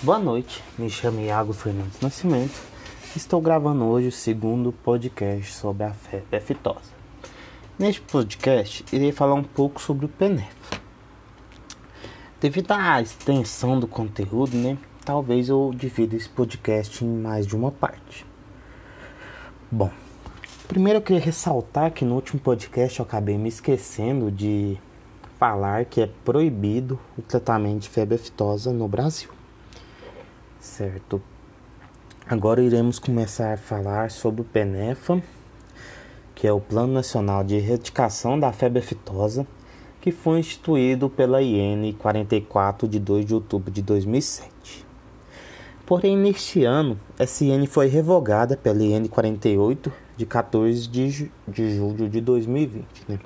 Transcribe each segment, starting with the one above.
Boa noite, me chamo Iago Fernandes Nascimento. Estou gravando hoje o segundo podcast sobre a febre aftosa. Neste podcast, irei falar um pouco sobre o PENEF. Devido à extensão do conteúdo, né, talvez eu divida esse podcast em mais de uma parte. Bom, primeiro eu queria ressaltar que no último podcast eu acabei me esquecendo de falar que é proibido o tratamento de febre aftosa no Brasil. Certo. Agora iremos começar a falar sobre o PENEFA, que é o Plano Nacional de Erradicação da Febre Aftosa, que foi instituído pela IN 44 de 2 de outubro de 2007. Porém, neste ano, essa IN foi revogada pela IN 48 de 14 de, de julho de 2020. Né?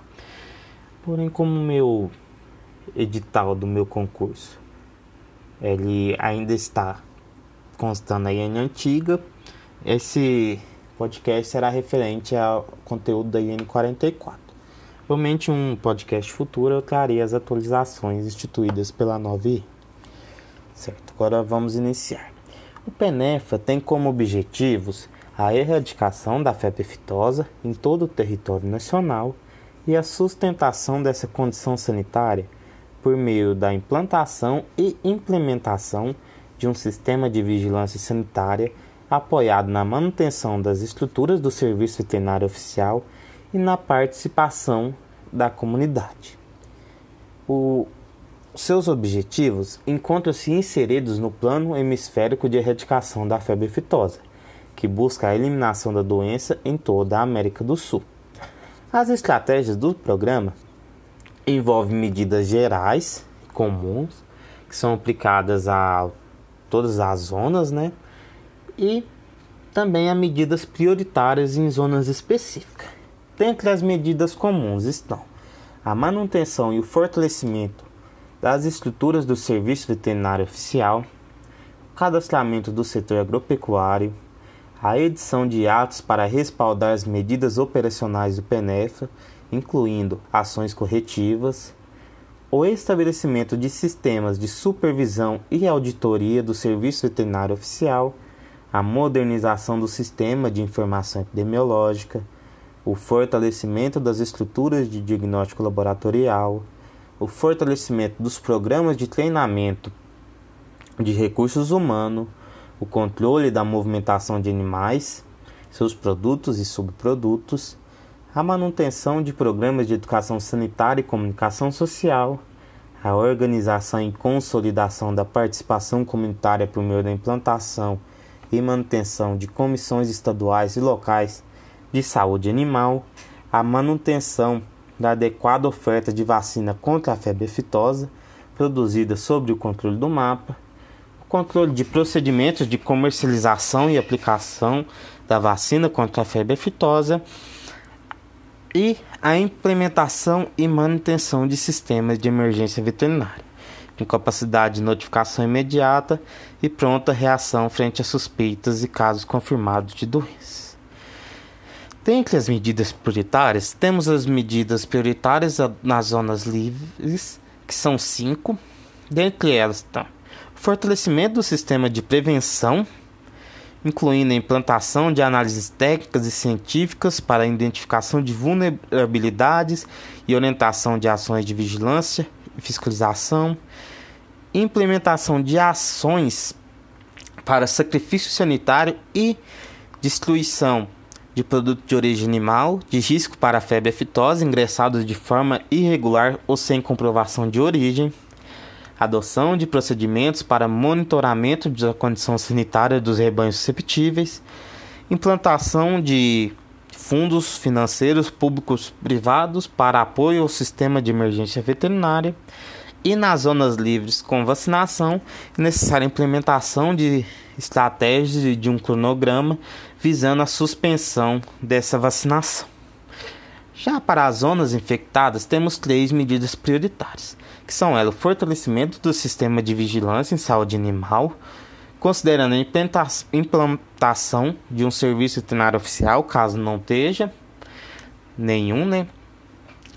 Porém, como meu edital do meu concurso ele ainda está constando a IN antiga, esse podcast será referente ao conteúdo da IN 44. Provavelmente um podcast futuro eu trarei as atualizações instituídas pela nova IN. Certo, agora vamos iniciar. O PENEFA tem como objetivos a erradicação da febre aftosa em todo o território nacional e a sustentação dessa condição sanitária por meio da implantação e implementação de um sistema de vigilância sanitária apoiado na manutenção das estruturas do Serviço Veterinário Oficial e na participação da comunidade. O, seus objetivos encontram-se inseridos no Plano Hemisférico de Erradicação da Febre Aftosa, que busca a eliminação da doença em toda a América do Sul. As estratégias do programa envolvem medidas gerais comuns que são aplicadas a todas as zonas, né? E também a medidas prioritárias em zonas específicas. Dentre as medidas comuns estão a manutenção e o fortalecimento das estruturas do Serviço Veterinário Oficial, o cadastramento do setor agropecuário, a edição de atos para respaldar as medidas operacionais do PENEFA, incluindo ações corretivas, o estabelecimento de sistemas de supervisão e auditoria do Serviço Veterinário Oficial, a modernização do sistema de informação epidemiológica, o fortalecimento das estruturas de diagnóstico laboratorial, o fortalecimento dos programas de treinamento de recursos humanos, o controle da movimentação de animais, seus produtos e subprodutos, a manutenção de programas de educação sanitária e comunicação social, a organização e consolidação da participação comunitária por meio da implantação e manutenção de comissões estaduais e locais de saúde animal, a manutenção da adequada oferta de vacina contra a febre aftosa produzida sob o controle do mapa, controle de procedimentos de comercialização e aplicação da vacina contra a febre aftosa e a implementação e manutenção de sistemas de emergência veterinária, com capacidade de notificação imediata e pronta reação frente a suspeitas e casos confirmados de doenças. Dentre as medidas prioritárias, temos as medidas prioritárias nas zonas livres, que são cinco. Dentre elas está fortalecimento do sistema de prevenção, incluindo a implantação de análises técnicas e científicas para a identificação de vulnerabilidades e orientação de ações de vigilância e fiscalização, implementação de ações para sacrifício sanitário e destruição de produtos de origem animal de risco para a febre aftosa ingressados de forma irregular ou sem comprovação de origem adoção de procedimentos para monitoramento da condição sanitária dos rebanhos susceptíveis, implantação de fundos financeiros públicos privados para apoio ao sistema de emergência veterinária e nas zonas livres com vacinação necessária implementação de estratégias de um cronograma visando a suspensão dessa vacinação. Já para as zonas infectadas, temos três medidas prioritárias, que são elas, o fortalecimento do sistema de vigilância em saúde animal, considerando a implantação de um serviço veterinário oficial, caso não esteja nenhum, né?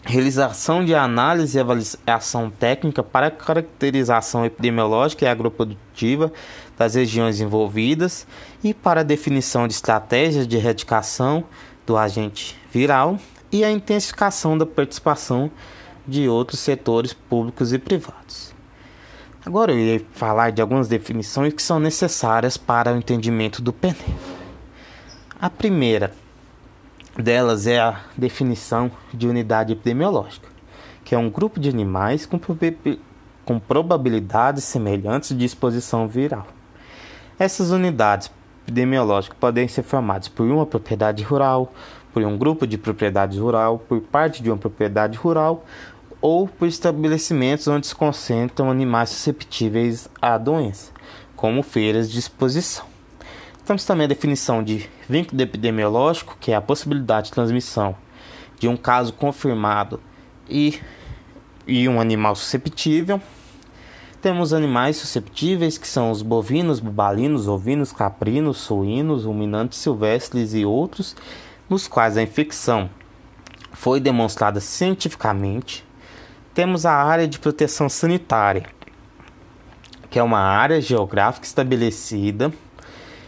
realização de análise e avaliação técnica para caracterização epidemiológica e agroprodutiva das regiões envolvidas e para definição de estratégias de erradicação do agente viral e a intensificação da participação de outros setores públicos e privados. Agora eu irei falar de algumas definições que são necessárias para o entendimento do PNE. A primeira delas é a definição de unidade epidemiológica, que é um grupo de animais com, com probabilidades semelhantes de exposição viral. Essas unidades epidemiológicas podem ser formadas por uma propriedade rural, por um grupo de propriedades rural, por parte de uma propriedade rural ou por estabelecimentos onde se concentram animais susceptíveis à doença, como feiras de exposição. Temos também a definição de vínculo epidemiológico, que é a possibilidade de transmissão de um caso confirmado e, e um animal susceptível. Temos animais susceptíveis, que são os bovinos, bubalinos, ovinos, caprinos, suínos, ruminantes silvestres e outros, nos quais a infecção foi demonstrada cientificamente. Temos a área de proteção sanitária, que é uma área geográfica estabelecida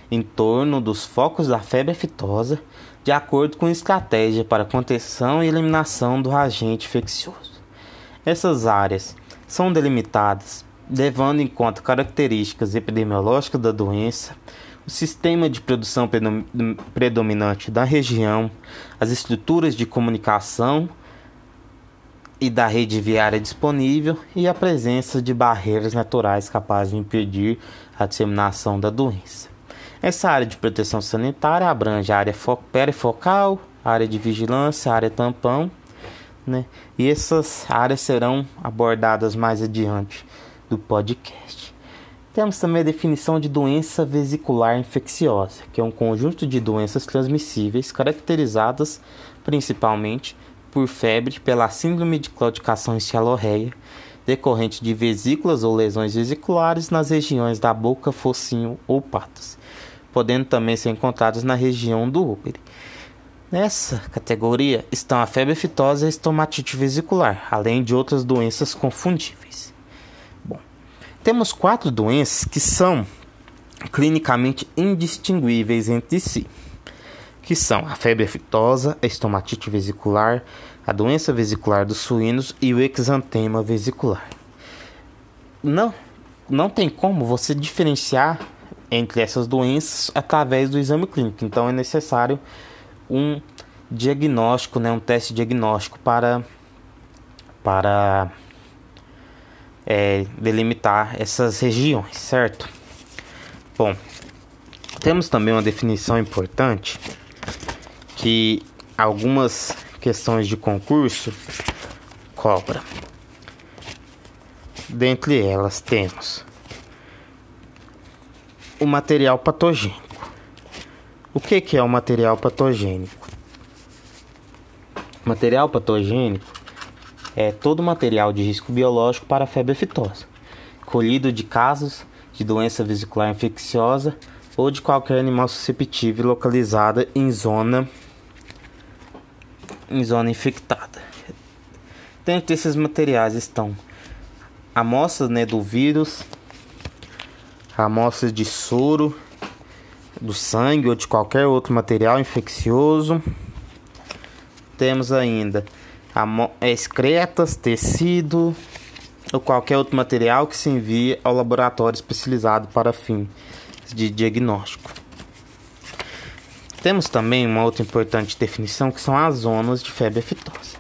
em torno dos focos da febre aftosa, de acordo com estratégia para contenção e eliminação do agente infeccioso. Essas áreas são delimitadas levando em conta características epidemiológicas da doença, o sistema de produção predominante da região, as estruturas de comunicação e da rede viária disponível e a presença de barreiras naturais capazes de impedir a disseminação da doença. Essa área de proteção sanitária abrange a área perifocal, a área de vigilância, a área tampão, né? E essas áreas serão abordadas mais adiante do podcast. Temos também a definição de doença vesicular infecciosa, que é um conjunto de doenças transmissíveis caracterizadas principalmente por febre pela síndrome de claudicação e cialorreia, decorrente de vesículas ou lesões vesiculares nas regiões da boca, focinho ou patas podendo também ser encontrados na região do útero. Nessa categoria estão a febre aftosa e a estomatite vesicular, além de outras doenças confundíveis. Temos quatro doenças que são clinicamente indistinguíveis entre si, que são a febre aftosa, a estomatite vesicular, a doença vesicular dos suínos e o exantema vesicular. Não, não tem como você diferenciar entre essas doenças através do exame clínico. Então é necessário um diagnóstico, né, um teste diagnóstico para para é, delimitar essas regiões, certo? Bom, temos também uma definição importante que algumas questões de concurso cobra. Dentre elas temos o material patogênico. O que, que é o material patogênico? Material patogênico é todo material de risco biológico para a febre aftosa, colhido de casos de doença vesicular infecciosa ou de qualquer animal susceptível localizada em zona em zona infectada. Dentre esses materiais estão amostras né, do vírus, amostras de soro, do sangue ou de qualquer outro material infeccioso. Temos ainda excretas, tecido ou qualquer outro material que se envie ao laboratório especializado para fim de diagnóstico. Temos também uma outra importante definição que são as zonas de febre aftosa.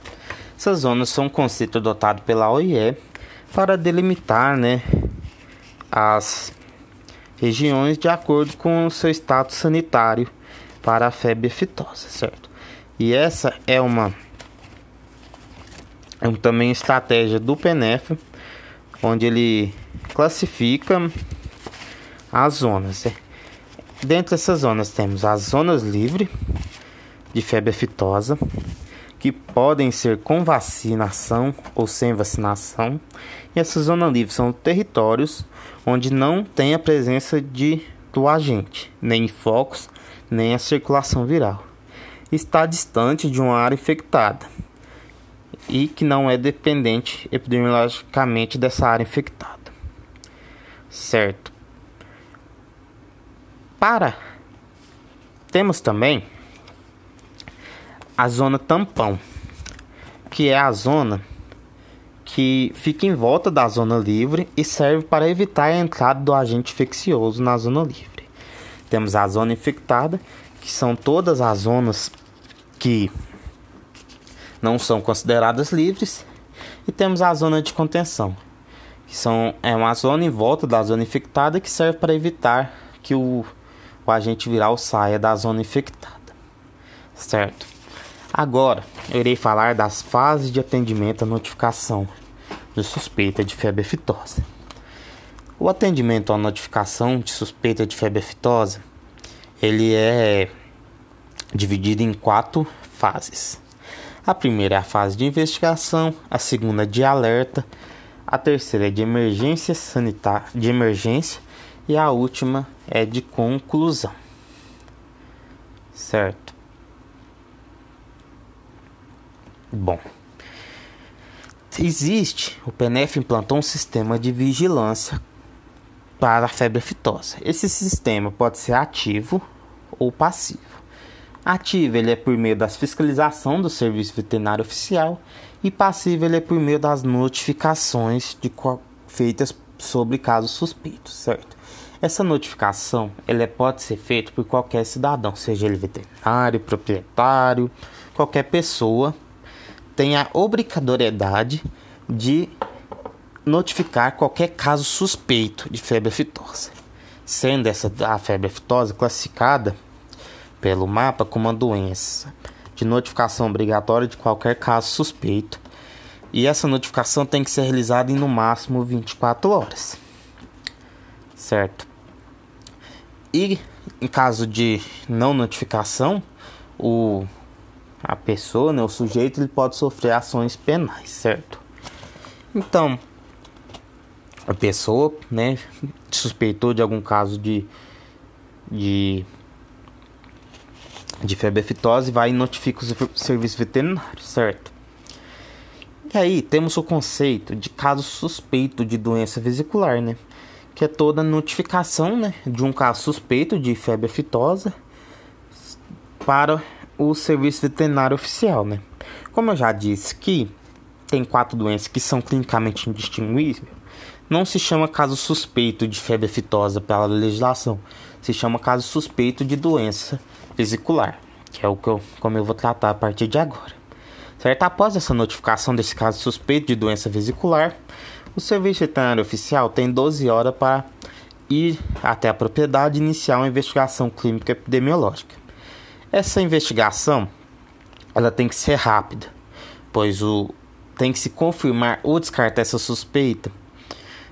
Essas zonas são um conceito adotado pela OIE para delimitar né, as regiões de acordo com o seu status sanitário para a febre aftosa, certo? E essa é uma é também estratégia do PNF, onde ele classifica as zonas. Né? Dentro dessas zonas temos as zonas livres de febre aftosa, que podem ser com vacinação ou sem vacinação. E essas zonas livres são territórios onde não tem a presença de, do agente, nem focos, nem a circulação viral. Está distante de uma área infectada. E que não é dependente epidemiologicamente dessa área infectada. Certo. Para temos também a zona tampão, que é a zona que fica em volta da zona livre e serve para evitar a entrada do agente infeccioso na zona livre. Temos a zona infectada, que são todas as zonas que não são consideradas livres, e temos a zona de contenção, que são, é uma zona em volta da zona infectada que serve para evitar que o, o agente viral saia da zona infectada. Certo? Agora, eu irei falar das fases de atendimento à notificação de suspeita de febre aftosa. O atendimento à notificação de suspeita de febre aftosa, ele é dividido em quatro fases. A primeira é a fase de investigação, a segunda é de alerta, a terceira é de emergência sanitária, de emergência e a última é de conclusão. Certo? Bom, existe, o PNF implantou um sistema de vigilância para a febre aftosa. Esse sistema pode ser ativo ou passivo. Ativo ele é por meio da fiscalização do serviço veterinário oficial e passivo ele é por meio das notificações de, feitas sobre casos suspeitos, certo? Essa notificação ela pode ser feita por qualquer cidadão, seja ele veterinário, proprietário, qualquer pessoa tem a obrigatoriedade de notificar qualquer caso suspeito de febre aftosa, sendo essa a febre aftosa classificada pelo mapa como uma doença de notificação obrigatória de qualquer caso suspeito. E essa notificação tem que ser realizada em no máximo 24 horas. Certo? E em caso de não notificação, o a pessoa, né, o sujeito, ele pode sofrer ações penais, certo? Então, a pessoa, né, suspeitou de algum caso de, de de febre aftosa e vai e notifica o serviço veterinário, certo? E aí temos o conceito de caso suspeito de doença vesicular, né? Que é toda notificação, né, de um caso suspeito de febre aftosa para o serviço veterinário oficial, né? Como eu já disse que tem quatro doenças que são clinicamente indistinguíveis, não se chama caso suspeito de febre aftosa pela legislação, se chama caso suspeito de doença vesicular, que é o que eu, como eu vou tratar a partir de agora. Certo? Após essa notificação desse caso suspeito de doença vesicular, o serviço veterinário oficial tem 12 horas para ir até a propriedade e iniciar uma investigação clínica epidemiológica. Essa investigação ela tem que ser rápida, pois o tem que se confirmar ou descartar essa suspeita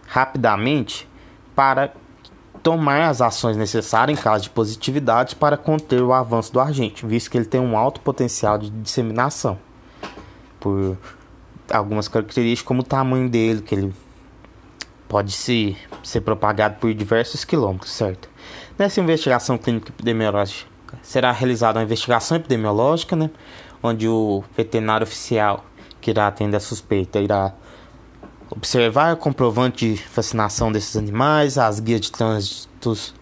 rapidamente para tomar as ações necessárias em caso de positividade para conter o avanço do agente, visto que ele tem um alto potencial de disseminação por algumas características como o tamanho dele, que ele pode se, ser propagado por diversos quilômetros, certo? Nessa investigação clínica epidemiológica será realizada uma investigação epidemiológica, né, onde o veterinário oficial que irá atender a suspeita irá observar o comprovante de vacinação desses animais, as guias de trânsitos,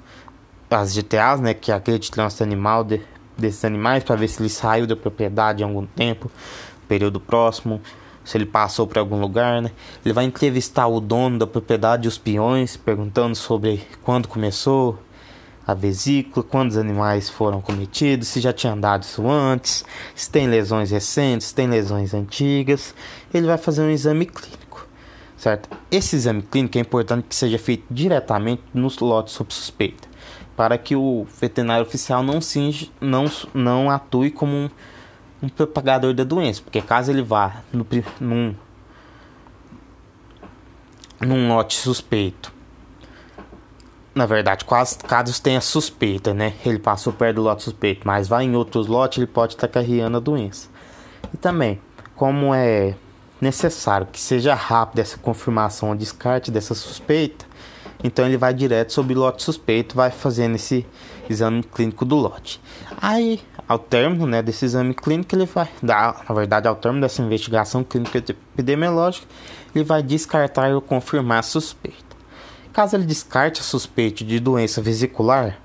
as GTAs, né, que é a guia de trânsito animal de, desses animais, para ver se ele saiu da propriedade há algum tempo, período próximo, se ele passou por algum lugar, né? Ele vai entrevistar o dono da propriedade e os peões, perguntando sobre quando começou a vesícula, quando os animais foram cometidos, se já tinha andado isso antes, se tem lesões recentes, se tem lesões antigas. Ele vai fazer um exame clínico certo? Esse exame clínico é importante que seja feito diretamente nos lotes sob suspeita, para que o veterinário oficial não, singe, não, não atue como um, um propagador da doença, porque caso ele vá no, num, num lote suspeito, na verdade, quase casos tenha suspeita, né? Ele passou perto do lote suspeito, mas vai em outros lotes, ele pode estar carregando a doença. E também, como é necessário que seja rápida essa confirmação ou descarte dessa suspeita, Então ele vai direto sobre o lote suspeito, vai fazendo esse exame clínico do lote. Aí, ao término né, desse exame clínico, ele vai dar, na verdade, ao término dessa investigação clínica epidemiológica, ele vai descartar ou confirmar a suspeita. Caso ele descarte a suspeita de doença vesicular,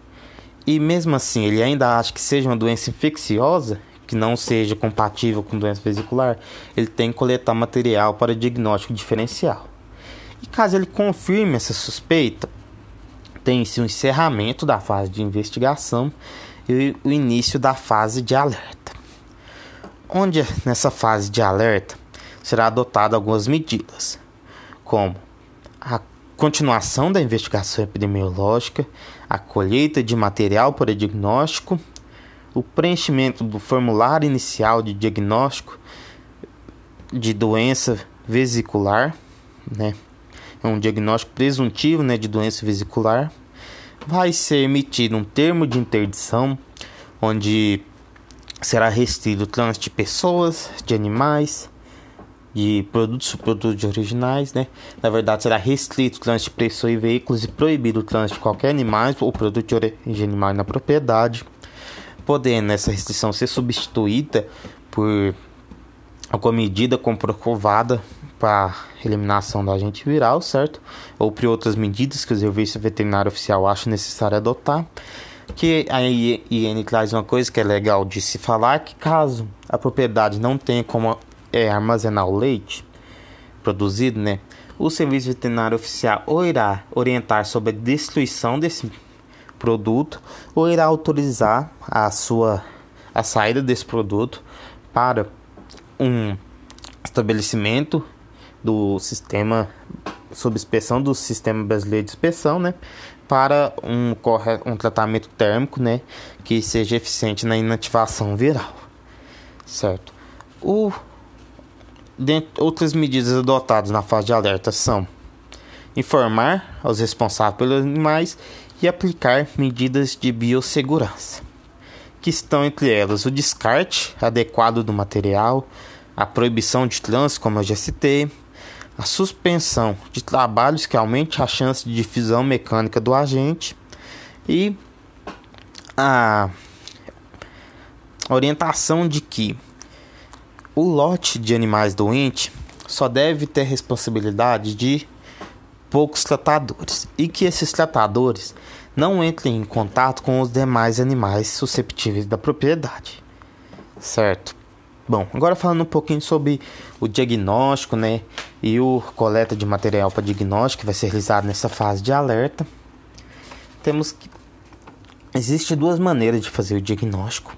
e mesmo assim ele ainda acha que seja uma doença infecciosa, que não seja compatível com doença vesicular, ele tem que coletar material para diagnóstico diferencial. E caso ele confirme essa suspeita, tem-se o encerramento da fase de investigação e o início da fase de alerta. Onde nessa fase de alerta será adotada algumas medidas, como a continuação da investigação epidemiológica, a colheita de material para diagnóstico, o preenchimento do formulário inicial de diagnóstico de doença vesicular, né? É um diagnóstico presuntivo, né, de doença vesicular. Vai ser emitido um termo de interdição onde será restrito o trânsito de pessoas, de animais, de produtos produtos originais, né? Na verdade, será restrito o trânsito de pessoas e veículos e proibido o trânsito de qualquer animal ou produto de origem animal na propriedade, podendo essa restrição ser substituída por alguma medida comprovada para eliminação do agente viral, certo? Ou por outras medidas que o serviço veterinário oficial acha necessário adotar. Que a IN traz uma coisa que é legal de se falar, que caso a propriedade não tenha como é, armazenar o leite produzido, né? O serviço veterinário oficial irá orientar sobre a destruição desse produto ou irá autorizar a sua a saída desse produto para um estabelecimento do sistema sob inspeção do sistema brasileiro de inspeção, né, para um, um tratamento térmico, né, que seja eficiente na inativação viral, certo? O Dentre outras medidas adotadas na fase de alerta são informar aos responsáveis pelos animais e aplicar medidas de biossegurança, que estão entre elas o descarte adequado do material, a proibição de trânsito, como eu já citei, a suspensão de trabalhos que aumente a chance de difusão mecânica do agente e a orientação de que o lote de animais doentes só deve ter responsabilidade de poucos tratadores e que esses tratadores não entrem em contato com os demais animais susceptíveis da propriedade. Certo? Bom, agora falando um pouquinho sobre o diagnóstico, né, e o coleta de material para diagnóstico que vai ser realizado nessa fase de alerta. Temos que existe duas maneiras de fazer o diagnóstico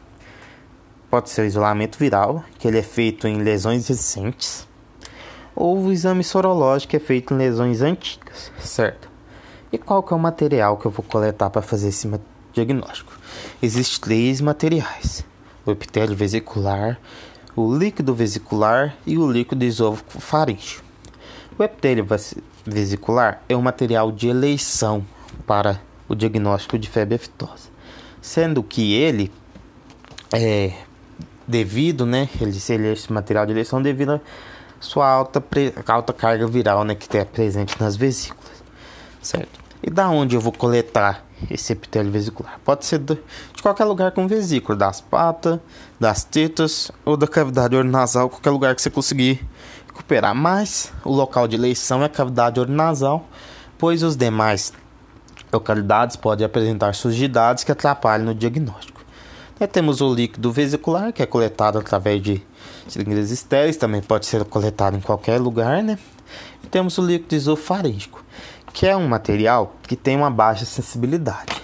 pode ser o isolamento viral, que ele é feito em lesões recentes, ou o exame sorológico, é feito em lesões antigas, certo? E qual que é o material que eu vou coletar para fazer esse diagnóstico? Existem três materiais: o epitélio vesicular, o líquido vesicular e o líquido isofaríngeo. O epitélio vesicular é um material de eleição para o diagnóstico de febre aftosa, sendo que ele é devido, né? Ele, ele é esse material de eleição devido à sua alta, alta carga viral, né? Que é presente nas vesículas, certo? E da onde eu vou coletar esse epitélio vesicular? Pode ser de, qualquer lugar com vesícula, das patas, das tetas ou da cavidade oronasal, qualquer lugar que você conseguir recuperar. Mas o local de eleição é a cavidade oronasal, pois os demais localidades podem apresentar sujidades que atrapalhem no diagnóstico. E temos o líquido vesicular, que é coletado através de seringas estéreis, também pode ser coletado em qualquer lugar, né? E temos o líquido isofaríngico, que é um material que tem uma baixa sensibilidade.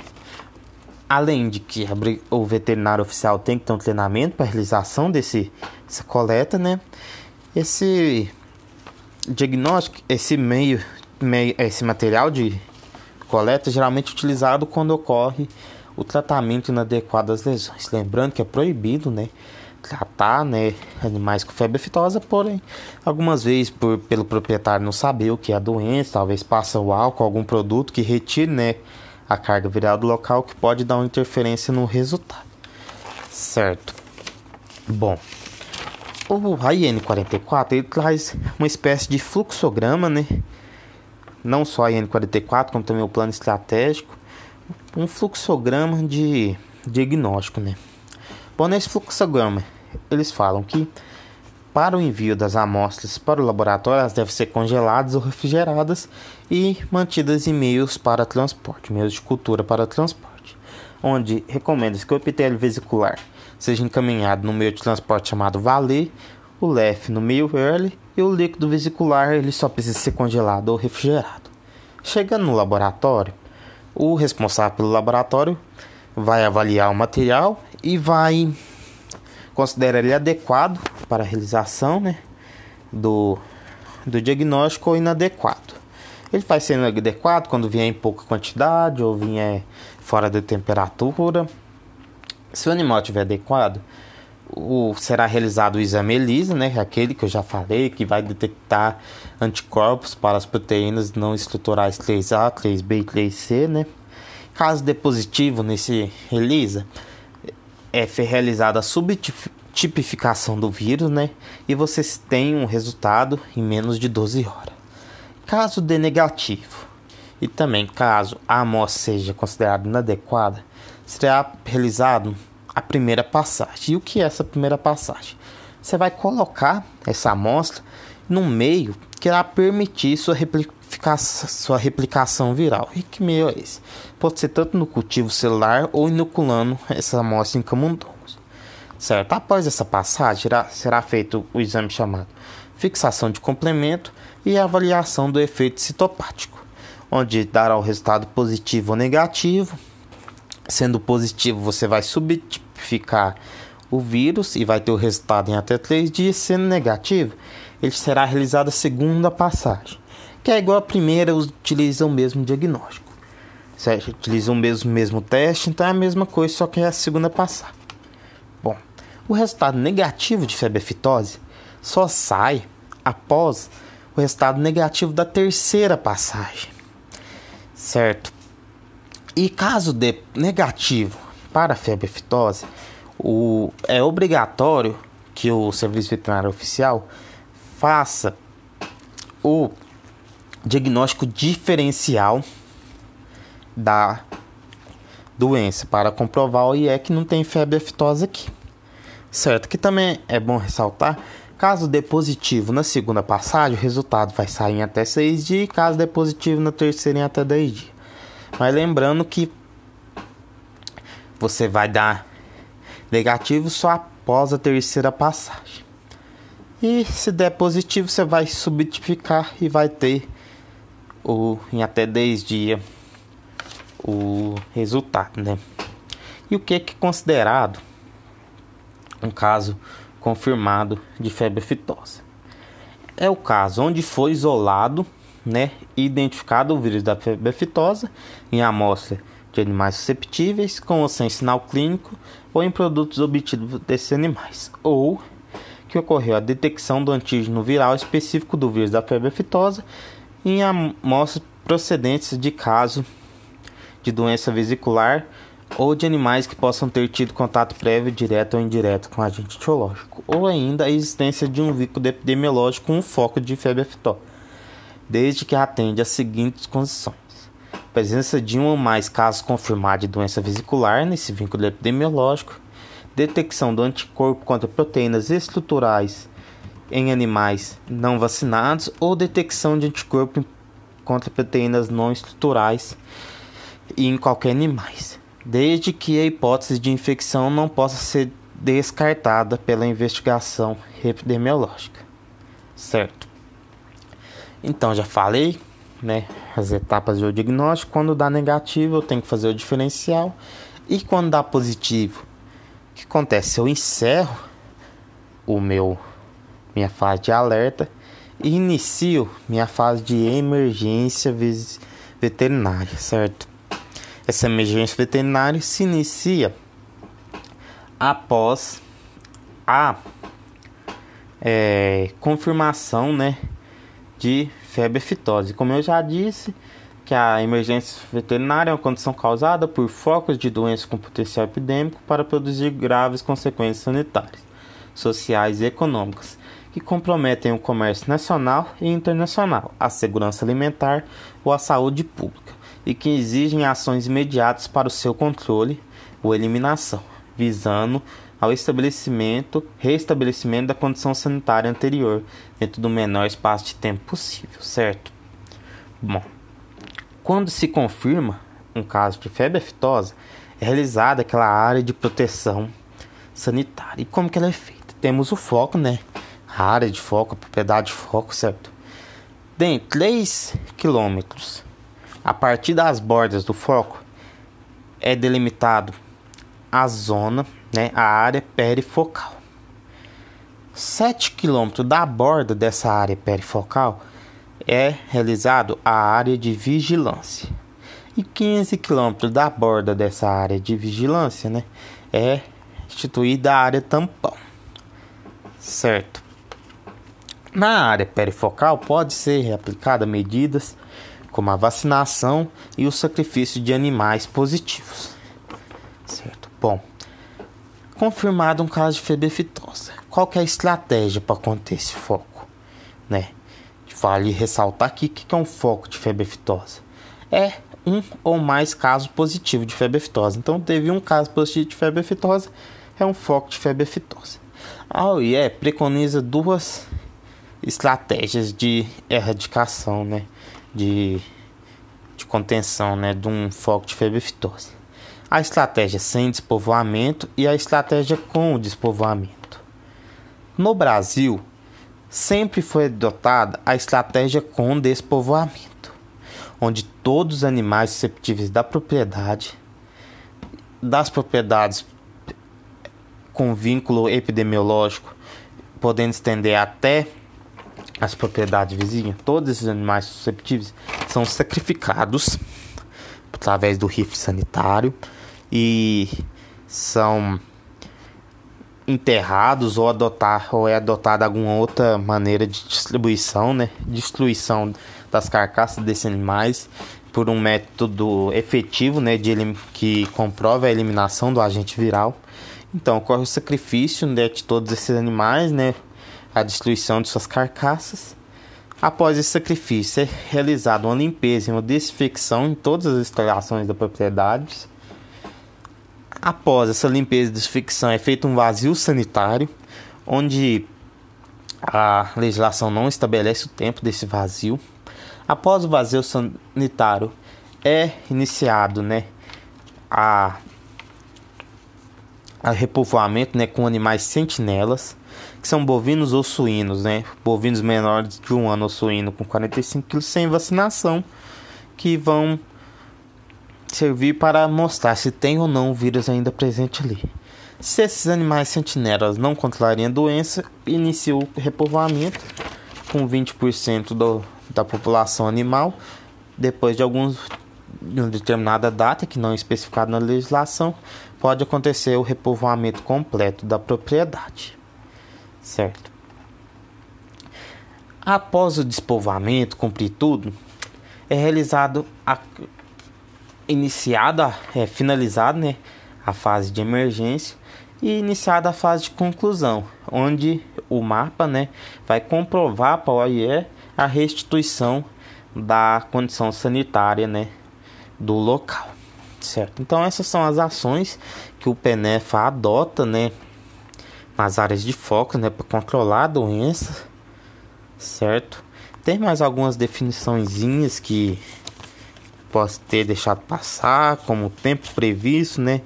Além de que o veterinário oficial tem que ter um treinamento para a realização desse, dessa coleta, né? Esse diagnóstico, esse meio, meio, esse material de coleta geralmente utilizado quando ocorre o tratamento inadequado das lesões. Lembrando que é proibido, né, tratar, né, animais com febre aftosa, porém, algumas vezes por, pelo proprietário não saber o que é a doença, talvez passa o álcool, algum produto que retire, né, a carga viral do local, que pode dar uma interferência no resultado. Certo. Bom, o IN44 ele traz uma espécie de fluxograma, né, não só a IN44, como também o plano estratégico, um fluxograma de diagnóstico, né? Bom, nesse fluxograma, eles falam que para o envio das amostras para o laboratório, elas devem ser congeladas ou refrigeradas e mantidas em meios para transporte, meios de cultura para transporte, onde recomenda-se que o epitélio vesicular seja encaminhado no meio de transporte chamado valet, o LEF no meio early e o líquido vesicular ele só precisa ser congelado ou refrigerado. Chegando no laboratório, o responsável pelo laboratório vai avaliar o material e vai considerar ele adequado para a realização né, do, do diagnóstico ou inadequado. Ele vai ser adequado quando vier em pouca quantidade ou vier fora da temperatura. Se o animal estiver adequado, o, será realizado o exame ELISA, né, é aquele que eu já falei, que vai detectar anticorpos para as proteínas não estruturais 3A, 3B e 3C. Né. Caso dê positivo nesse ELISA, é realizada a subtipificação do vírus, né, e você tem um resultado em menos de 12 horas. Caso dê negativo, e também caso a amostra seja considerada inadequada, será realizado a primeira passagem. E o que é essa primeira passagem? Você vai colocar essa amostra num meio que irá permitir sua, replica sua replicação viral. E que meio é esse? Pode ser tanto no cultivo celular ou inoculando essa amostra em camundongos. Certo? Após essa passagem, será, feito o exame chamado fixação de complemento e avaliação do efeito citopático, onde dará o resultado positivo ou negativo. Sendo positivo, você vai subtipificar o vírus e vai ter o resultado em até 3 dias. Sendo negativo, ele será realizada a segunda passagem, que é igual à primeira, utiliza o mesmo diagnóstico. Certo? Utiliza o mesmo, mesmo teste, então é a mesma coisa, só que é a segunda passagem. Bom, o resultado negativo de febre aftosa só sai após o resultado negativo da terceira passagem. Certo? E caso dê negativo para a febre aftosa, o, é obrigatório que o serviço veterinário oficial faça o diagnóstico diferencial da doença para comprovar o IE que não tem febre aftosa aqui. Certo? Que também é bom ressaltar, caso dê positivo na segunda passagem, o resultado vai sair em até 6 dias, caso dê positivo na terceira em até 10 dias. Mas lembrando que você vai dar negativo só após a terceira passagem. E se der positivo, você vai subtipificar e vai ter o, em até 10 dias o resultado, né? E o que é, que é considerado um caso confirmado de febre aftosa? É o caso onde foi isolado, né, identificado o vírus da febre aftosa em amostra de animais susceptíveis com ou sem sinal clínico ou em produtos obtidos desses animais, ou que ocorreu a detecção do antígeno viral específico do vírus da febre aftosa em amostras procedentes de caso de doença vesicular ou de animais que possam ter tido contato prévio direto ou indireto com agente etiológico, ou ainda a existência de um vínculo epidemiológico com um foco de febre aftosa, desde que atende às seguintes condições: presença de um ou mais casos confirmados de doença vesicular nesse vínculo epidemiológico, detecção do anticorpo contra proteínas estruturais em animais não vacinados ou detecção de anticorpo contra proteínas não estruturais em qualquer animais, desde que a hipótese de infecção não possa ser descartada pela investigação epidemiológica. Certo? Então já falei, né, as etapas do diagnóstico. Quando dá negativo, eu tenho que fazer o diferencial. E quando dá positivo, o que acontece? Eu encerro o meu minha fase de alerta e inicio minha fase de emergência veterinária, certo? Essa emergência veterinária se inicia após a é, confirmação, né, de febre aftosa. Como eu já disse, que a emergência veterinária é uma condição causada por focos de doenças com potencial epidêmico para produzir graves consequências sanitárias, sociais e econômicas que comprometem o comércio nacional e internacional, a segurança alimentar ou a saúde pública, e que exigem ações imediatas para o seu controle ou eliminação, visando ao estabelecimento, restabelecimento da condição sanitária anterior dentro do menor espaço de tempo possível, certo? Bom, quando se confirma um caso de febre aftosa, é realizada aquela área de proteção sanitária. E como que ela é feita? Temos o foco, né? A área de foco, a propriedade de foco, certo? Tem 3 quilômetros. A partir das bordas do foco é delimitado a zona, né, a área perifocal. 7 km da borda dessa área perifocal é realizado a área de vigilância. E 15 km da borda dessa área de vigilância né, é instituída a área tampão. Certo? Na área perifocal pode ser aplicada medidas como a vacinação e o sacrifício de animais positivos. Certo? Bom, confirmado um caso de febre aftosa. Qual é a estratégia para conter esse foco? Né? Vale ressaltar aqui que é um foco de febre aftosa. É um ou mais casos positivos de febre aftosa. Então, teve um caso positivo de febre aftosa, é um foco de febre aftosa. A OIE preconiza duas estratégias de erradicação, né? De, de contenção, né? De um foco de febre aftosa. A estratégia sem despovoamento e a estratégia com o despovoamento. No Brasil, sempre foi adotada a estratégia com despovoamento onde todos os animais susceptíveis da propriedade, das propriedades com vínculo epidemiológico, podendo estender até as propriedades vizinhas, todos esses animais susceptíveis são sacrificados através do rifle sanitário e são enterrados ou adotar ou é adotada alguma outra maneira de distribuição, né, destruição das carcaças desses animais por um método efetivo, né, de que comprova a eliminação do agente viral. Então ocorre o sacrifício né, de todos esses animais, né, a destruição de suas carcaças. Após esse sacrifício, é realizada uma limpeza e uma desinfecção em todas as instalações da propriedade. Após essa limpeza e desinfecção, é feito um vazio sanitário, onde a legislação não estabelece o tempo desse vazio. Após o vazio sanitário é iniciado, né, a, a repovoamento, né, com animais sentinelas, que são bovinos ou suínos, né, bovinos menores de um ano ou suíno com 45 kg sem vacinação, que vão servir para mostrar se tem ou não o vírus ainda presente ali. Se esses animais sentinelas não controlarem a doença, inicia o repovoamento com 20% do, da população animal, depois de alguns de uma determinada data que não é especificada na legislação, pode acontecer o repovoamento completo da propriedade. Certo? Após o despovoamento, cumprir tudo, é realizado a iniciada, é finalizada, né, a fase de emergência e iniciada a fase de conclusão, onde o mapa, né, vai comprovar para o OIE a restituição da condição sanitária né, do local. Certo? Então essas são as ações que o PENEFA adota né, nas áreas de foco né, para controlar a doença. Certo? Tem mais algumas definiçõezinhas que posso ter deixado passar, como o tempo previsto, né,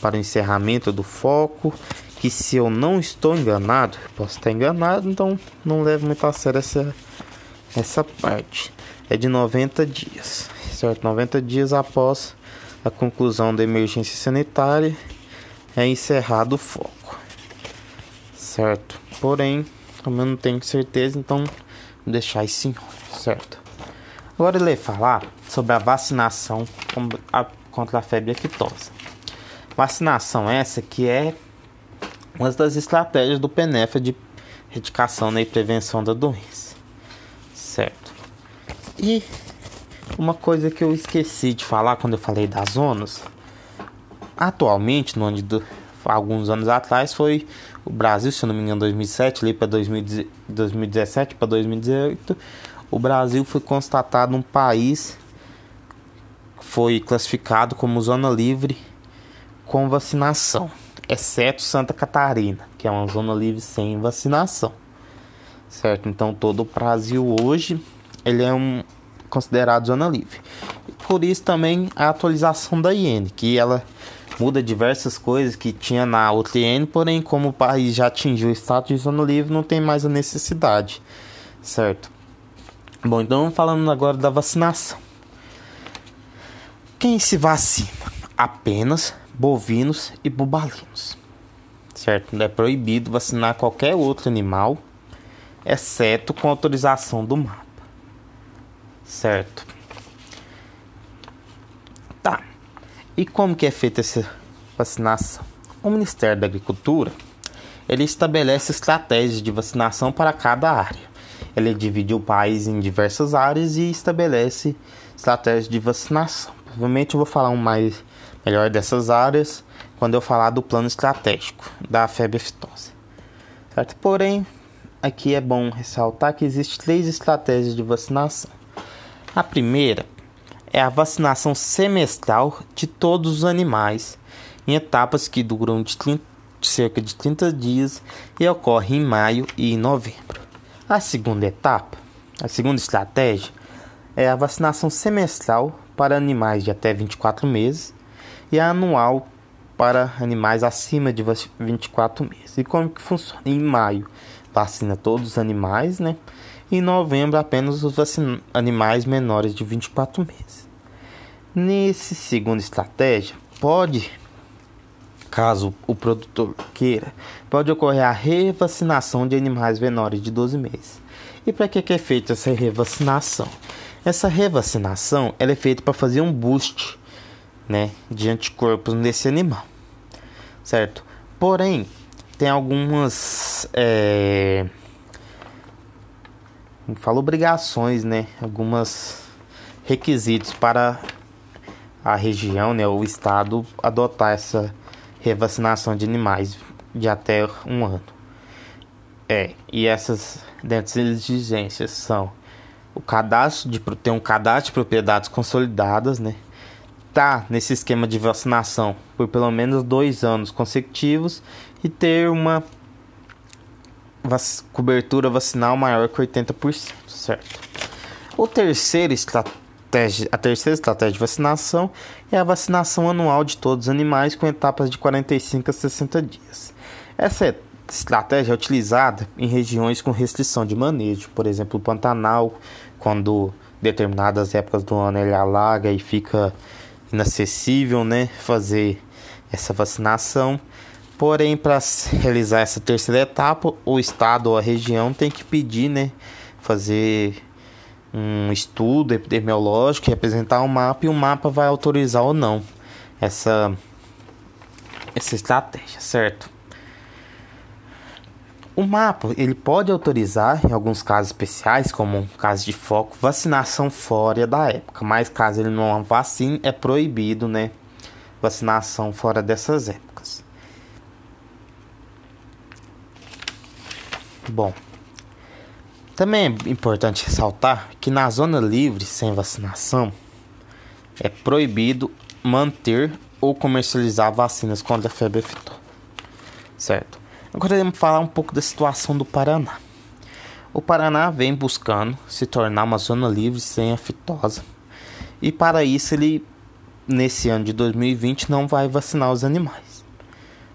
para o encerramento do foco, que se eu não estou enganado, posso estar enganado, então não levo muito a sério essa essa parte é de 90 dias, certo? 90 dias após a conclusão da emergência sanitária é encerrado o foco, certo? Porém, como eu não tenho certeza, então vou deixar isso em certo? Agora ele vai falar sobre a vacinação contra a febre aftosa. Vacinação essa que é uma das estratégias do PENEFA de erradicação e prevenção da doença certo? E uma coisa que eu esqueci de falar quando eu falei das zonas, atualmente no ano de alguns anos atrás foi o Brasil, se não me engano, 2007, ali para 2017 para 2018, o Brasil foi constatado um país foi classificado como zona livre com vacinação, exceto Santa Catarina, que é uma zona livre sem vacinação. Certo? Então todo o Brasil hoje ele é um considerado zona livre. Por isso também a atualização da IN, que ela muda diversas coisas que tinha na IN, porém como o país já atingiu o status de zona livre, não tem mais a necessidade. Certo? Bom, então falando agora da vacinação. Quem se vacina? Apenas bovinos e bubalinos. Certo? É proibido vacinar qualquer outro animal, exceto com autorização do mapa. Certo? Tá. E como que é feita essa vacinação? O Ministério da Agricultura, ele estabelece estratégias de vacinação para cada área. Ele divide o país em diversas áreas e estabelece estratégias de vacinação. Provavelmente eu vou falar um mais melhor dessas áreas quando eu falar do plano estratégico da febre aftosa. Certo? Porém, aqui é bom ressaltar que existem três estratégias de vacinação. A primeira é a vacinação semestral de todos os animais em etapas que duram de 30, cerca de 30 dias e ocorre em maio e em novembro. A segunda etapa, a segunda estratégia, é a vacinação semestral para animais de até 24 meses e a anual para animais acima de 24 meses. E como que funciona? Em maio vacina todos os animais, né? Em novembro apenas os animais menores de 24 meses. Nesse segunda estratégia, pode, caso o produtor queira, pode ocorrer a revacinação de animais menores de 12 meses. E para que é feita essa revacinação? Essa revacinação ela é feita para fazer um boost né, de anticorpos nesse animal, certo? Porém, tem algumas é, falo obrigações, né? Algumas requisitos para a região, né, o estado adotar essa revacinação de animais de até um ano. É, e essas dessas exigências são o cadastro de ter um cadastro de propriedades consolidadas, né? Tá nesse esquema de vacinação por pelo menos dois anos consecutivos e ter uma vac cobertura vacinal maior que 80%, certo? O terceiro estratégia, a terceira estratégia de vacinação é a vacinação anual de todos os animais com etapas de 45 a 60 dias. Essa estratégia é utilizada em regiões com restrição de manejo, por exemplo, o Pantanal, quando determinadas épocas do ano ele alaga e fica inacessível, né, fazer essa vacinação. Porém, para realizar essa terceira etapa, o estado ou a região tem que pedir, né, fazer um estudo epidemiológico, representar um mapa e o mapa vai autorizar ou não essa essa estratégia, certo? O mapa ele pode autorizar, em alguns casos especiais, como um caso de foco, vacinação fora da época, mas caso ele não vacine, é proibido, né? Vacinação fora dessas épocas. Bom, também é importante ressaltar que na zona livre sem vacinação é proibido manter ou comercializar vacinas contra a febre aftosa, certo? Agora vamos falar um pouco da situação do Paraná. O Paraná vem buscando se tornar uma zona livre sem a fitosa. E para isso ele nesse ano de 2020 não vai vacinar os animais.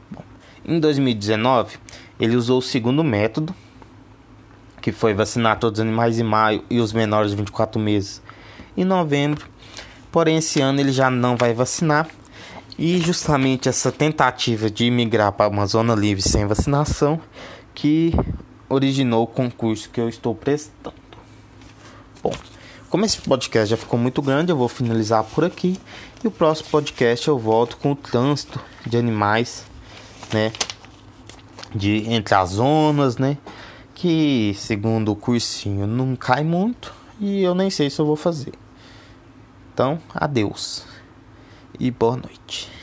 Bom, em 2019, ele usou o segundo método, que foi vacinar todos os animais em maio e os menores de 24 meses em novembro. Porém, esse ano ele já não vai vacinar e justamente essa tentativa de migrar para uma zona livre sem vacinação que originou o concurso que eu estou prestando. Bom, como esse podcast já ficou muito grande, eu vou finalizar por aqui. E o próximo podcast eu volto com o trânsito de animais, né? De entre as zonas, né? Que segundo o cursinho não cai muito e eu nem sei se eu vou fazer. Então, adeus e boa noite.